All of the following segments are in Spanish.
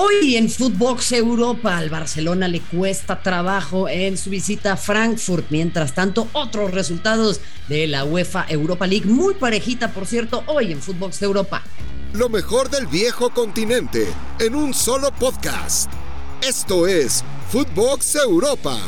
Hoy en Footbox Europa al Barcelona le cuesta trabajo en su visita a Frankfurt. Mientras tanto, otros resultados de la UEFA Europa League, muy parejita por cierto, hoy en Footbox Europa. Lo mejor del viejo continente en un solo podcast. Esto es Footbox Europa.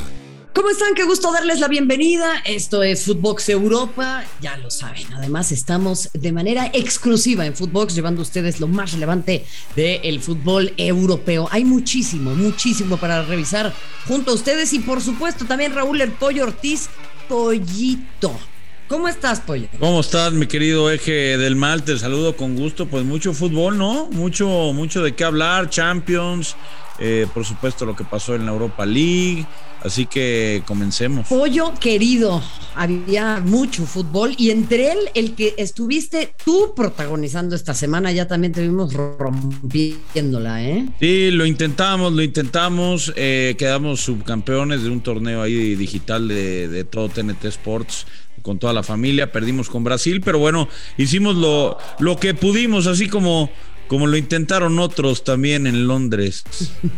¿Cómo están? Qué gusto darles la bienvenida. Esto es Footbox Europa, ya lo saben. Además, estamos de manera exclusiva en Footbox llevando a ustedes lo más relevante del fútbol europeo. Hay muchísimo, muchísimo para revisar junto a ustedes y por supuesto también Raúl El Pollo Ortiz, Pollito. ¿Cómo estás, Pollo? ¿Cómo estás, mi querido eje del mal? Te saludo con gusto. Pues mucho fútbol, ¿no? Mucho, mucho de qué hablar. Champions, eh, por supuesto, lo que pasó en la Europa League. Así que comencemos. Pollo querido, había mucho fútbol y entre él el que estuviste tú protagonizando esta semana, ya también te vimos rompiéndola, ¿eh? Sí, lo intentamos, lo intentamos, eh, quedamos subcampeones de un torneo ahí digital de, de todo TNT Sports con toda la familia, perdimos con Brasil, pero bueno, hicimos lo, lo que pudimos, así como como lo intentaron otros también en Londres.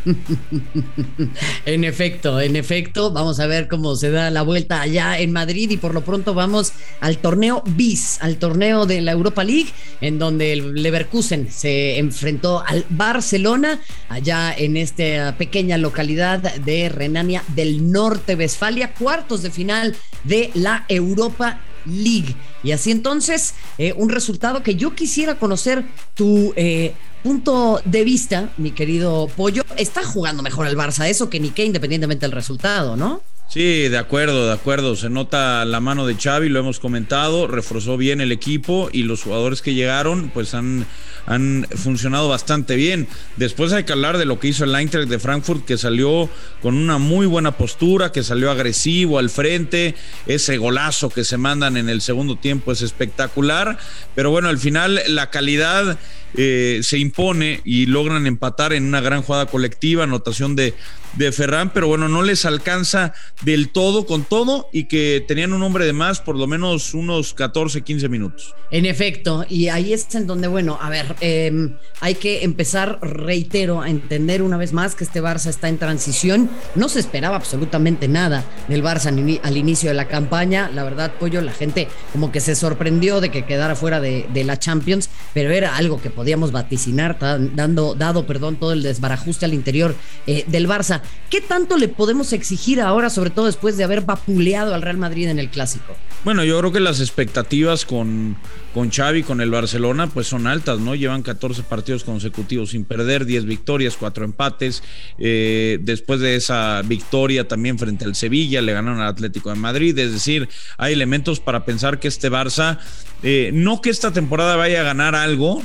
en efecto, en efecto, vamos a ver cómo se da la vuelta allá en Madrid y por lo pronto vamos al torneo BIS, al torneo de la Europa League, en donde el Leverkusen se enfrentó al Barcelona, allá en esta pequeña localidad de Renania del Norte, Westfalia, cuartos de final de la Europa League. Y así entonces, eh, un resultado que yo quisiera conocer tu eh, punto de vista, mi querido Pollo. Está jugando mejor el Barça, eso que ni que independientemente del resultado, ¿no? Sí, de acuerdo, de acuerdo. Se nota la mano de Xavi, lo hemos comentado, reforzó bien el equipo y los jugadores que llegaron pues han, han funcionado bastante bien. Después hay que hablar de lo que hizo el Eintracht de Frankfurt, que salió con una muy buena postura, que salió agresivo al frente. Ese golazo que se mandan en el segundo tiempo es espectacular. Pero bueno, al final la calidad eh, se impone y logran empatar en una gran jugada colectiva, anotación de, de Ferran, pero bueno, no les alcanza del todo con todo y que tenían un hombre de más por lo menos unos 14, 15 minutos. En efecto, y ahí es en donde, bueno, a ver, em, hay que empezar, reitero, a entender una vez más que este Barça está en transición. No se esperaba absolutamente nada del Barça al inicio de la campaña. La verdad, Pollo, la gente como que se sorprendió de que quedara fuera de, de la Champions, pero era algo que podíamos vaticinar, dando, dado perdón, todo el desbarajuste al interior eh, del Barça. ¿Qué tanto le podemos exigir ahora, sobre todo después de haber vapuleado al Real Madrid en el clásico? Bueno, yo creo que las expectativas con, con Xavi, con el Barcelona, pues son altas, ¿no? Llevan 14 partidos consecutivos sin perder, 10 victorias, 4 empates. Eh, después de esa victoria también frente al Sevilla, le ganaron al Atlético de Madrid. Es decir, hay elementos para pensar que este Barça, eh, no que esta temporada vaya a ganar algo,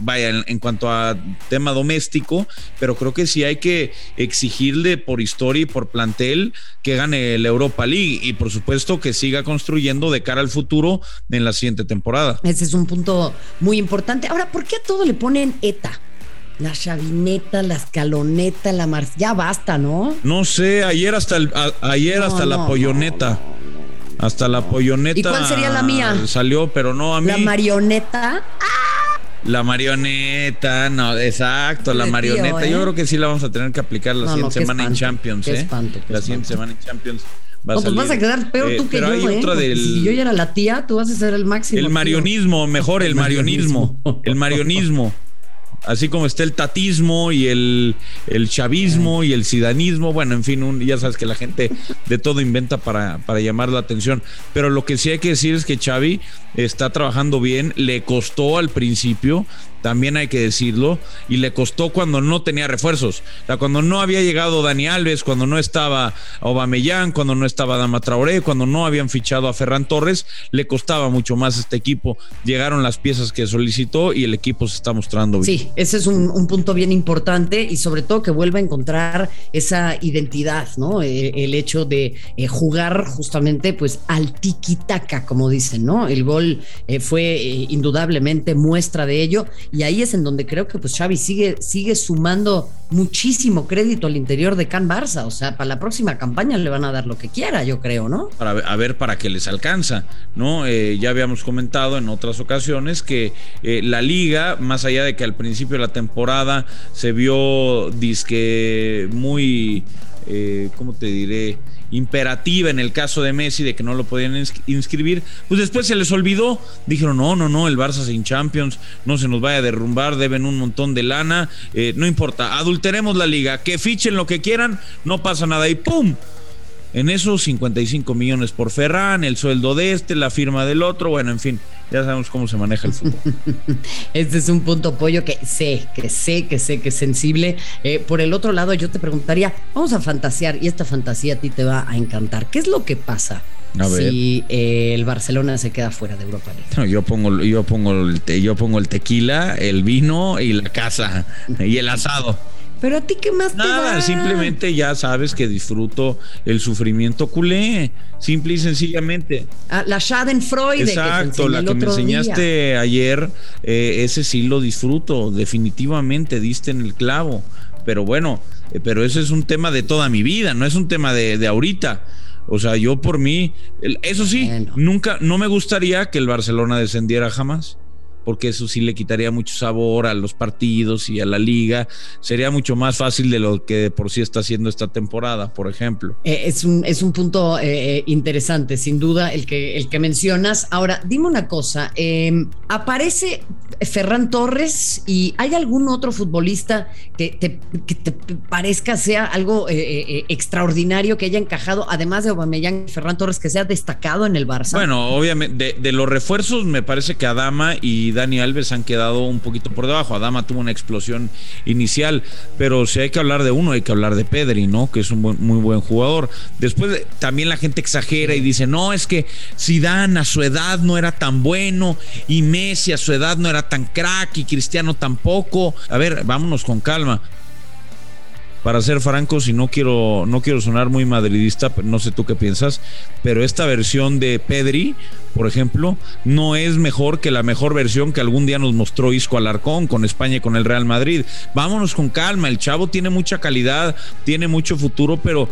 vaya, en, cuanto a tema doméstico, pero creo que sí hay que exigirle por historia y por plantel que gane la Europa League y por supuesto que siga construyendo de cara al futuro en la siguiente temporada. Ese es un punto muy importante. Ahora, ¿por qué a todo le ponen ETA? La chavineta, la escaloneta, la mar... Ya basta, ¿no? No sé, ayer hasta el, ayer hasta la polloneta. Hasta la polloneta. ¿Y cuál sería la mía? Salió, pero no a mí. La marioneta. La marioneta, no, exacto, la marioneta. Yo ¿eh? creo que sí la vamos a tener que aplicar la siguiente semana en Champions, ¿eh? la siguiente semana en Champions. Va no, pues vas a quedar peor tú eh, que yo, ¿eh? Si yo ya era la tía, tú vas a ser el máximo. El marionismo, mejor el marionismo. el marionismo así como está el tatismo y el, el chavismo y el sidanismo, bueno, en fin, ya sabes que la gente de todo inventa para, para llamar la atención, pero lo que sí hay que decir es que Xavi está trabajando bien, le costó al principio, también hay que decirlo, y le costó cuando no tenía refuerzos. Cuando no había llegado Dani Alves, cuando no estaba Aubameyang, cuando no estaba Dama Traoré, cuando no habían fichado a Ferran Torres, le costaba mucho más este equipo. Llegaron las piezas que solicitó y el equipo se está mostrando bien. Sí, ese es un, punto bien importante y sobre todo que vuelva a encontrar esa identidad, ¿no? Eh, el hecho de eh, jugar justamente pues al tiki-taka, como dicen, ¿no? El gol eh, fue indudablemente muestra de ello y ahí es en donde creo que pues Xavi sigue, sigue sumando muchísimo crédito al interior de Can Barça, o sea, para la próxima campaña le van a dar lo que quiera, yo creo, ¿no? Para a ver para qué les alcanza, ¿no? Eh, ya habíamos comentado en otras ocasiones que eh, la liga, más allá de que al principio de la temporada se vio disque muy, eh, ¿cómo te diré? imperativa en el caso de Messi de que no lo podían inscribir, pues después se les olvidó, dijeron, no, no, no, el Barça sin Champions, no se nos vaya a derrumbar, deben un montón de lana, eh, no importa, adulteremos la liga, que fichen lo que quieran, no pasa nada y ¡pum! En esos 55 millones por Ferran, el sueldo de este, la firma del otro, bueno, en fin, ya sabemos cómo se maneja el fútbol. este es un punto pollo que sé, que sé, que sé que es sensible. Eh, por el otro lado, yo te preguntaría, vamos a fantasear y esta fantasía a ti te va a encantar. ¿Qué es lo que pasa? si eh, el Barcelona se queda fuera de Europa League. yo pongo, yo pongo el yo pongo el tequila, el vino y la casa y el asado. Pero a ti qué más Nada, te da? simplemente ya sabes que disfruto el sufrimiento culé, simple y sencillamente. Ah, la Schadenfreude. Exacto, la que me enseñaste ayer, eh, ese sí lo disfruto, definitivamente diste en el clavo. Pero bueno, eh, pero ese es un tema de toda mi vida, no es un tema de, de ahorita. O sea, yo por mí, eso sí, nunca, no me gustaría que el Barcelona descendiera jamás porque eso sí le quitaría mucho sabor a los partidos y a la liga. Sería mucho más fácil de lo que por sí está haciendo esta temporada, por ejemplo. Eh, es, un, es un punto eh, eh, interesante, sin duda, el que, el que mencionas. Ahora, dime una cosa, em, aparece Ferran Torres y ¿hay algún otro futbolista que te, que te parezca sea algo extraordinario que haya encajado, además de Aubameyang y Ferran Torres, que sea destacado en el Barça? Bueno, obviamente, de, de los refuerzos me parece que Adama y Dani Alves han quedado un poquito por debajo. Adama tuvo una explosión inicial, pero si hay que hablar de uno, hay que hablar de Pedri, ¿no? Que es un muy buen jugador. Después también la gente exagera y dice, no, es que Zidane a su edad no era tan bueno y Messi a su edad no era tan crack y Cristiano tampoco. A ver, vámonos con calma para ser francos y no quiero, no quiero sonar muy madridista, no sé tú qué piensas, pero esta versión de Pedri por ejemplo, no es mejor que la mejor versión que algún día nos mostró Isco Alarcón con España y con el Real Madrid. Vámonos con calma, el chavo tiene mucha calidad, tiene mucho futuro, pero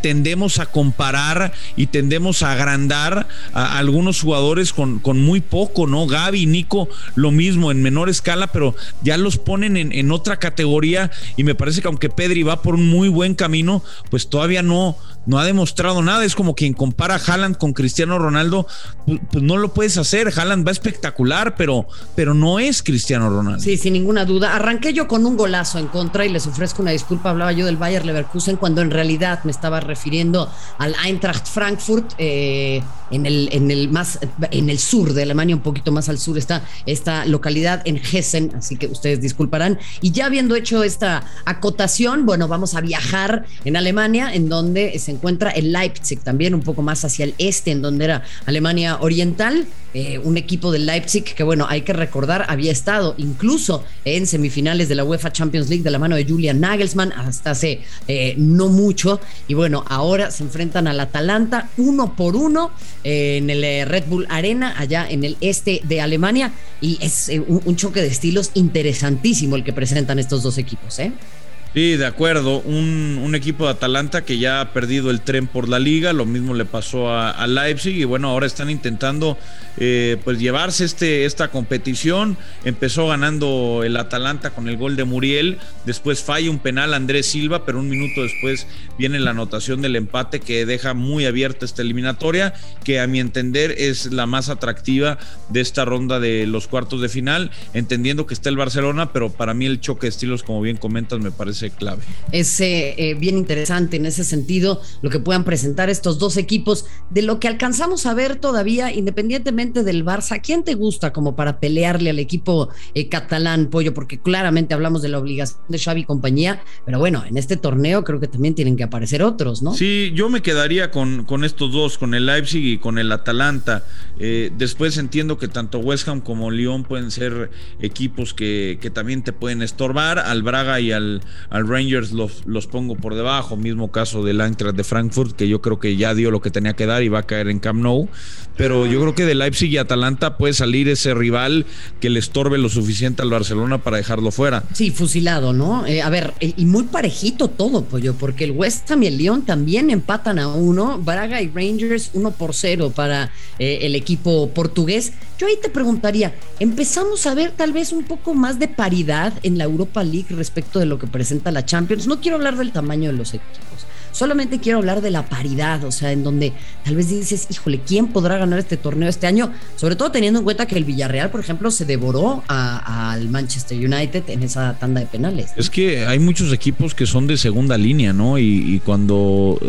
tendemos a comparar y tendemos a agrandar a algunos jugadores con, con muy poco, ¿no? Gaby, Nico, lo mismo, en menor escala, pero ya los ponen en, en otra categoría y me parece que aunque Pedri va por un muy buen camino, pues todavía no, no ha demostrado nada. Es como quien compara a Haaland con Cristiano Ronaldo, pues, pues, no lo puedes hacer. Haaland va espectacular, pero, pero no es Cristiano Ronaldo. Sí, sin ninguna duda. Arranqué yo con un golazo en contra y les ofrezco una disculpa. Hablaba yo del Bayer Leverkusen cuando en realidad me estaba refiriendo al Eintracht Frankfurt eh, en, el, en, el más, en el sur de Alemania, un poquito más al sur está esta localidad en Hessen, así que ustedes disculparán. Y ya habiendo hecho esta acotación, bueno, vamos a viajar en Alemania, en donde se encuentra el Leipzig, también un poco más hacia el este, en donde era Alemania Oriental, eh, un equipo del Leipzig que, bueno, hay que recordar, había estado incluso en semifinales de la UEFA Champions League de la mano de Julian Nagelsmann hasta hace eh, no mucho. Y bueno, ahora se enfrentan al Atalanta uno por uno eh, en el Red Bull Arena, allá en el este de Alemania. Y es un, un choque de estilos interesantísimo el que presentan estos dos equipos, ¿eh? Sí, de acuerdo. Un, equipo de Atalanta que ya ha perdido el tren por la liga, lo mismo le pasó a, Leipzig y bueno, ahora están intentando eh, pues llevarse este, esta competición. Empezó ganando el Atalanta con el gol de Muriel, después falla un penal Andrés Silva, pero un minuto después viene la anotación del empate que deja muy abierta esta eliminatoria, que a mi entender es la más atractiva de esta ronda de los cuartos de final, entendiendo que está el Barcelona, pero para mí el choque de estilos, como bien comentas, me parece clave. Es eh, bien interesante en ese sentido lo que puedan presentar estos dos equipos. De lo que alcanzamos a ver todavía, independientemente del Barça, ¿quién te gusta como para pelearle al equipo eh, catalán, Pollo? Porque claramente hablamos de la obligación de Xavi y compañía, pero bueno, en este torneo creo que también tienen que aparecer otros, ¿no? Sí, yo me quedaría con, con estos dos, con el Leipzig y con el Atalanta. Eh, después entiendo que tanto West Ham como Lyon pueden ser equipos que, que también te pueden estorbar, al Braga y al al Rangers los, los pongo por debajo. Mismo caso del Eintracht de Frankfurt, que yo creo que ya dio lo que tenía que dar y va a caer en Camp Nou. Pero yo creo que de Leipzig y Atalanta puede salir ese rival que le estorbe lo suficiente al Barcelona para dejarlo fuera. Sí, fusilado, ¿no? Eh, a ver, eh, y muy parejito todo, pollo, porque el West Ham y el Lyon también empatan a uno. Braga y Rangers uno por cero para eh, el equipo portugués. Yo ahí te preguntaría, ¿empezamos a ver tal vez un poco más de paridad en la Europa League respecto de lo que presenta la Champions? No quiero hablar del tamaño de los equipos Solamente quiero hablar de la paridad, o sea, en donde tal vez dices, híjole, ¿quién podrá ganar este torneo este año? Sobre todo teniendo en cuenta que el Villarreal, por ejemplo, se devoró al Manchester United en esa tanda de penales. Es que hay muchos equipos que son de segunda línea, ¿no? Y, cuando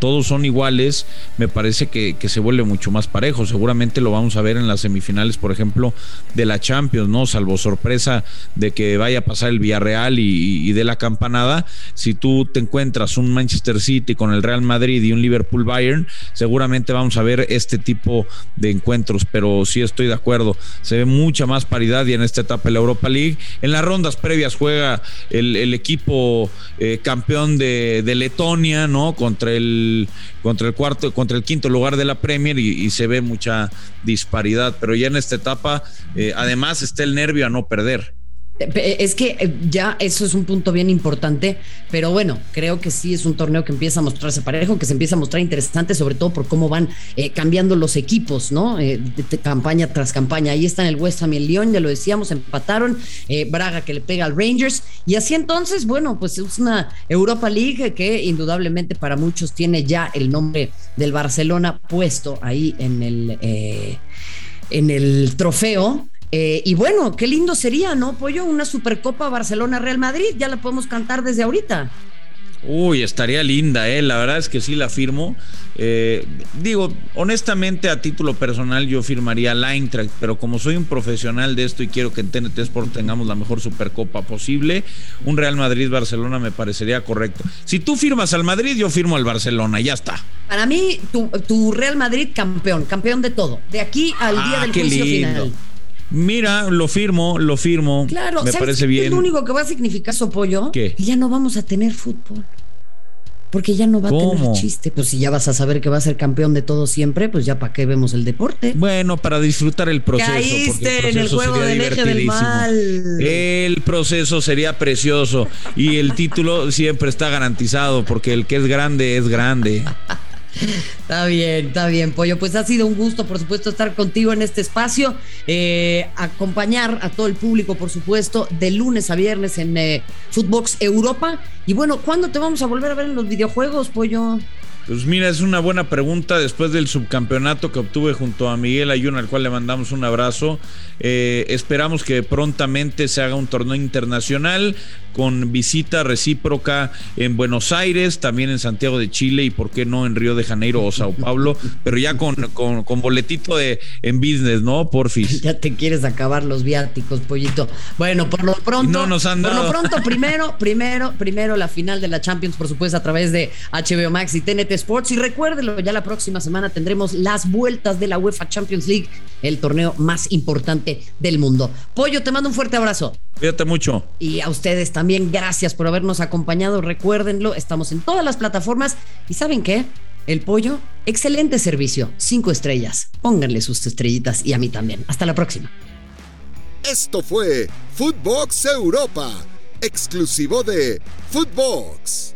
todos son iguales, me parece que, se vuelve mucho más parejo. Seguramente lo vamos a ver en las semifinales, por ejemplo, de la Champions, ¿no? Salvo sorpresa de que vaya a pasar el Villarreal y, y de la campanada. Si tú te encuentras un Manchester City, con el Real Madrid y un Liverpool Bayern, seguramente vamos a ver este tipo de encuentros, pero sí estoy de acuerdo, se ve mucha más paridad y en esta etapa de la Europa League. En las rondas previas juega el, equipo eh, campeón de, Letonia, ¿no? Contra el, contra el cuarto, contra el quinto lugar de la Premier y, se ve mucha disparidad, pero ya en esta etapa, eh, además está el nervio a no perder. Es que eh, ya eso es un punto bien importante, pero bueno, creo que sí es un torneo que empieza a mostrarse parejo, que se empieza a mostrar interesante, sobre todo por cómo van eh, cambiando los equipos, ¿no? Eh, de, campaña tras campaña. Ahí está en el West Ham y el Lyon, ya lo decíamos, empataron. Braga que le pega al Rangers. Y así entonces, bueno, pues es una Europa League que indudablemente para muchos tiene ya el nombre del Barcelona puesto ahí en el, en el trofeo eh, y bueno, qué lindo sería, ¿no, Pollo? Una Supercopa Barcelona-Real Madrid, ya la podemos cantar desde ahorita. Uy, estaría linda, ¿eh? La verdad es que sí la firmo. Eh, digo, honestamente, a título personal, yo firmaría la Eintracht, pero como soy un profesional de esto y quiero que en TNT Sport tengamos la mejor supercopa posible, un Real Madrid-Barcelona me parecería correcto. Si tú firmas al Madrid, yo firmo al Barcelona, ya está. Para mí, tu, Real Madrid campeón, campeón de todo. De aquí al día ah, del juicio final. Mira, lo firmo, lo firmo. Claro, me parece bien. Es lo único que va a significar su apoyo. ¿Qué? ya no vamos a tener fútbol. Porque ya no va a tener chiste. Pues si ya vas a saber que va a ser campeón de todo siempre, pues ya para qué vemos el deporte. Bueno, para disfrutar el proceso. Caíste en el juego del eje del mal. El proceso sería precioso. Y el título siempre está garantizado, porque el que es grande es grande. Está bien, está bien, Pollo. Pues ha sido un gusto, por supuesto, estar contigo en este espacio. Eh, acompañar a todo el público, por supuesto, de lunes a viernes en eh, Footbox Europa. Y bueno, ¿cuándo te vamos a volver a ver en los videojuegos, Pollo? Pues mira, es una buena pregunta después del subcampeonato que obtuve junto a Miguel Ayuno, al cual le mandamos un abrazo. Eh, esperamos que prontamente se haga un torneo internacional con visita recíproca en Buenos Aires, también en Santiago de Chile y por qué no en Río de Janeiro o Sao Paulo, pero ya con, con, boletito de en business, ¿no? Porfis. Ya te quieres acabar los viáticos, pollito. Bueno, por lo pronto. No nos han Por lo pronto, primero, primero, primero la final de la Champions, por supuesto, a través de HBO Max y TNT Sports. Y recuérdelo, ya la próxima semana tendremos las vueltas de la UEFA Champions League, el torneo más importante del mundo. Pollo, te mando un fuerte abrazo. Cuídate mucho. Y a ustedes también, gracias por habernos acompañado. Recuérdenlo, estamos en todas las plataformas. ¿Y saben qué? El pollo, excelente servicio, cinco estrellas. Pónganle sus estrellitas y a mí también. Hasta la próxima. Esto fue Footbox Europa, exclusivo de Footbox.